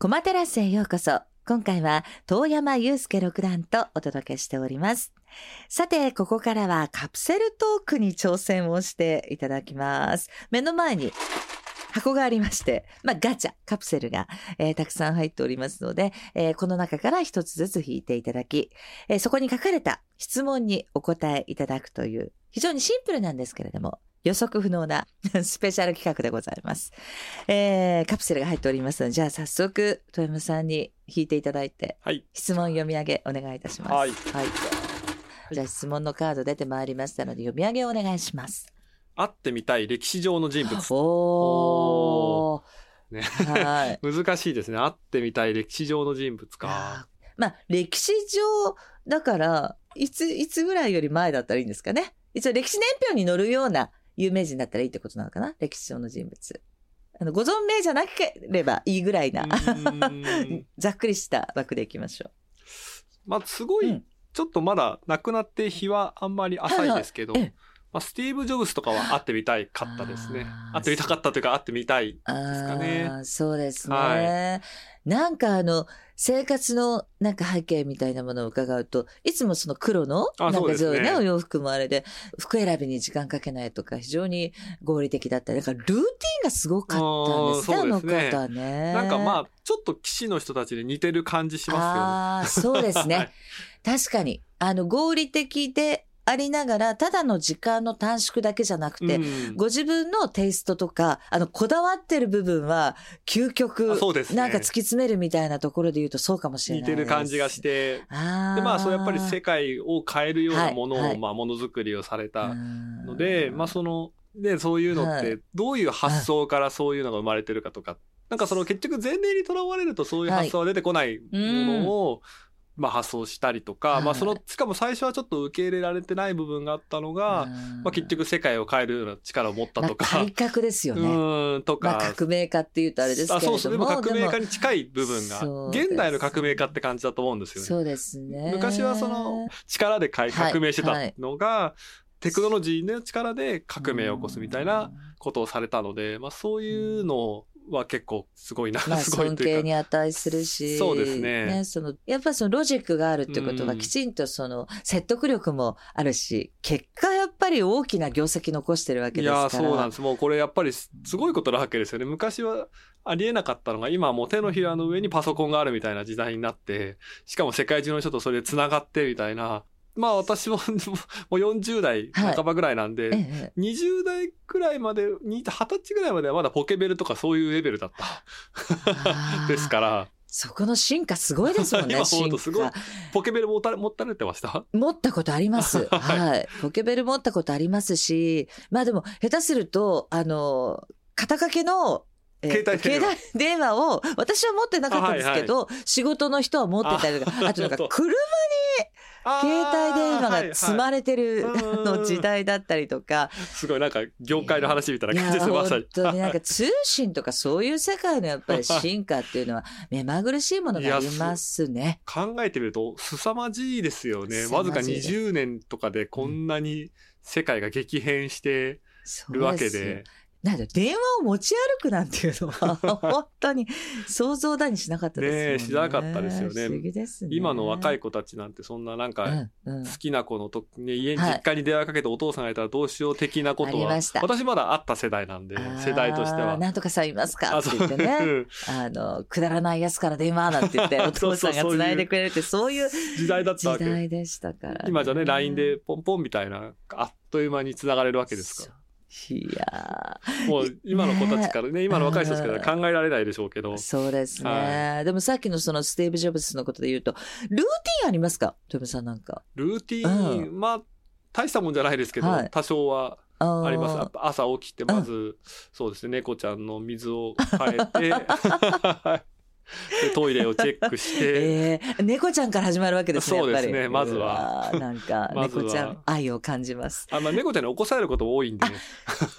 コマテラスへようこそ。今回は遠山祐介六段とお届けしております。さて、ここからはカプセルトークに挑戦をしていただきます。目の前に箱がありまして、まあ、ガチャ、カプセルが、えーたくさん入っておりますので、えーこの中から一つずつ引いていただき、えーそこに書かれた質問にお答えいただくという、非常にシンプルなんですけれども、予測不能な スペシャル企画でございます。えーカプセルが入っておりますので、じゃあ早速、富山さんに引いていただいて、はい。質問読み上げお願いいたします。はいじゃあ質問のカード出てまいりましたので、読み上げお願いします。会ってみたい歴史上の人物。おー。ねはい。難しいですね。会ってみたい歴史上の人物あか。ーまあ、歴史上、だから、いつ、いつぐらいより前だったらいいんですかね。一応歴史年表に載るような有名人だったらいいってことなのかな？歴史上の人物。あの、ご存命じゃなければいいぐらいな。ざっくりした枠でいきましょまあ、すごい、うん。ちょっとまだ亡くなって日はあんまり浅いですけど、はいはいええまあ、スティーブ・ジョブズとかは会ってみたいかったですね。会ってみたかったというか、会ってみたい。う。あかねそうですね。はなんかあの、生活のなんか背景みたいなものを伺うと、いつもその黒の、あなんかそうですねね、お洋服もあれで、服選びに時間かけないとか、非常に合理的だったり、なんかルーティンがすごかったんですね、あのあーそうですね方ね。なんかまあ、ちょっと騎士の人たちで似てる感じしますああ、そうですよね。はねい。確かに。あの、合理的でありながら、ただの時間の短縮だけじゃなくて、うん。ご自分のテイストとか、あの、こだわってる部分は、究極、あそうですね。なんか突き詰めるみたいなところで言うとそうかもしれ似ないです。てる感じがして、あー。でまあそうやっぱり世界を変えるようなものを、はい。はいまあものづくりをされたのので、まあそのでそういうのっはてどういう発想からそういうのが生まれてるかとか、なんかその結局前例にとらわれるとそういう発想は出てこないものを、まあ発想したりとか、はい。まあそのしかも最初はちょっと受け入れられてない部分があったのが、まあ結局世界を変えるような力を持ったとか、まあ改革ですようね。ーんとか、まあ革命家って言うとあれですけれども。あそうそう。でも革命家でに近い部分が。現代の革命家って感じだと思うんですよね。そうですね。昔はその力で革命してたのが、テクノロジーの力で革命を起こすみたいなことをされたので、まあそういうのは結構すごいな、まあ、すごい尊というか。敬に値するし、そうですねそのやっぱりそのロジックがあるってことは、うんきちんとその説得力もあるし、結果やっぱり大きな業績残してるわけいですから。やーそうなんです。もうこれやっぱりすごいことなわけですよね。昔はありえなかったのが、今はもう手のひらの上にパソコンがあるみたいな時代になって、しかも世界中の人とそれで繋がってみたいな。まあ私も もう40代半ばぐらいなんで、ええ20代くらいまで、に20歳ぐらいまではまだポケベルとかそういうレベルだった。ですから、そこの進化すごいですもんね、すごい。化。ポケベル持たれ持たれてました？持ったことあります。は はい。ポケベル持ったことありますし、まあでも、下手すると、あの、肩掛けの、えー携帯電話。携帯電話を、私は持ってなかったんですけど、仕事の人は持ってたりとか、ああとなんか車携帯電話が積まれれてるの時代だったりとか、すごいなんか業界の話みたいな感じですまさ本に。当になんか通信とかそういう世界のやっぱり進化っていうのは 目まぐるしいものがありますね。考えてみると凄まじいですよね。わずか凄まじいです20年とかでこんなに世界が激変してるわけで。なんだ電話を持ち歩くなんていうのは 本当に想像だにしなかったですもんね。ねえしなかったですよね。ね。今の若い子たちなんてそんななんかうんうん。好きな子のと、ね、家にはい。実家に電話かけてお父さんがいたらどうしよう的なことは、ありました。私まだあった世代なんで世代としては。なんとかさんいますか？あって言ってね。あの、くだらないやつから電話なんて言って、お父さんが繋いでくれるって、そういう時代だった時わけ。で代でしたから、今じゃね LINE でポンポンみたいなあっという間に繋がれるわけですかいやらもう今の子たちからね今の若い人たちから考えられないでしょうけど。ーそうですね、はでもさっきのそのスティーブ・ジョブズのことで言うと、ルーティンありますか？トムさんなんか。ルーティーン、うまあ大したもんじゃないですけど、はい。多少はああります。朝起きてまず、そうですね猫ちゃんの水を変えて。で トイレをチェックして、えー、猫ちゃんから始まるわけですね、やっぱり。そうですねまずは。なんか、猫ちゃん愛を感じます。あまあ、猫ちゃんに起こされること多いんでね。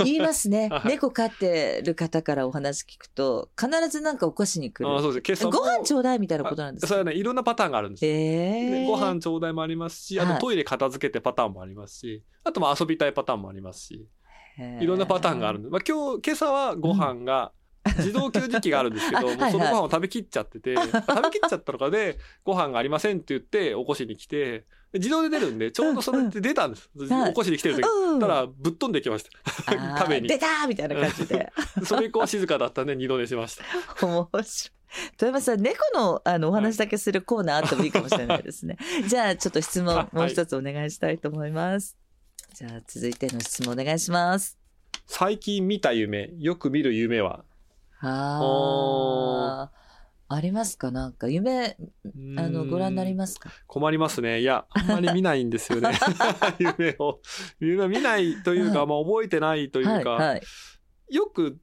言いますね。はい。猫飼ってる方からお話聞くと、必ずなんか起こしに来る。あそうです。ご飯ちょうだいみたいなことなんですか？それはねいろんなパターンがあるんですよ。えー、でご飯ちょうだいもありますし、あはい。とトイレ片付けてパターンもありますし、あとまあ遊びたいパターンもありますし、いろんなパターンがあるんで、まあ今日、今朝はご飯が自動給餌器があるんですけど、もうそのご飯を食べきっちゃってて、食べきっちゃったのかで、ご飯がありませんって言って起こしに来て、で自動で出るんで、ちょうどそれって出たんです。はい起こしに来てる時。うんたら、ぶっ飛んできました。食べに出たーみたいな感じで。それ以降静かだったんで二度寝しました。面白い。富山さん、猫のあのお話だけするコーナーあってもいいかもしれないですね。じゃあ、ちょっと質問はいもう一つお願いしたいと思います。じゃあ、続いての質問お願いします。最近見た夢、よく見る夢は？ああ。ありますか？なんか夢、あの、ご覧になりすますか？困りますね。いや、あんまり見ないんですよね。夢を。夢見ないというか、はいまあ覚えてないというか、はい、はい。よく、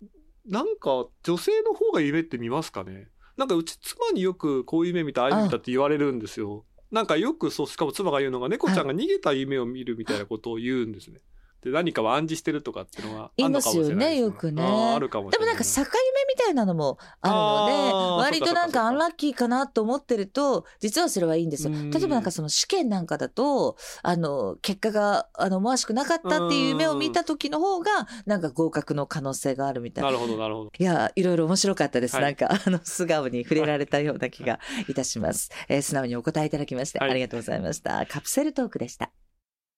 なんか女性の方が夢って見ますかね？なんかうち妻によくこういう夢見た、ああいう夢見たって言われるんですよ。なんかよくそう、しかも妻が言うのが、猫ちゃんが逃げた夢を見るみたいなことを言うんですね。で、何かを暗示してるとかっていうのはあるのかもしれないです、言いますよねよくねあるかもしれない。でもなんか境夢みたいなのもあるので、割となんかアンラッキーかなと思ってると、実はそれはいいんですよ。うん例えばなんかその試験なんかだと、あの、結果が、あの、思わしくなかったっていう夢を見た時の方が、なんか合格の可能性があるみたいな。なるほど、なるほど。いや、いろいろ面白かったです。はいなんか、あの、素顔に触れられたような気がいたします。えー素直にお答えいただきまして、はいありがとうございました。カプセルトークでした。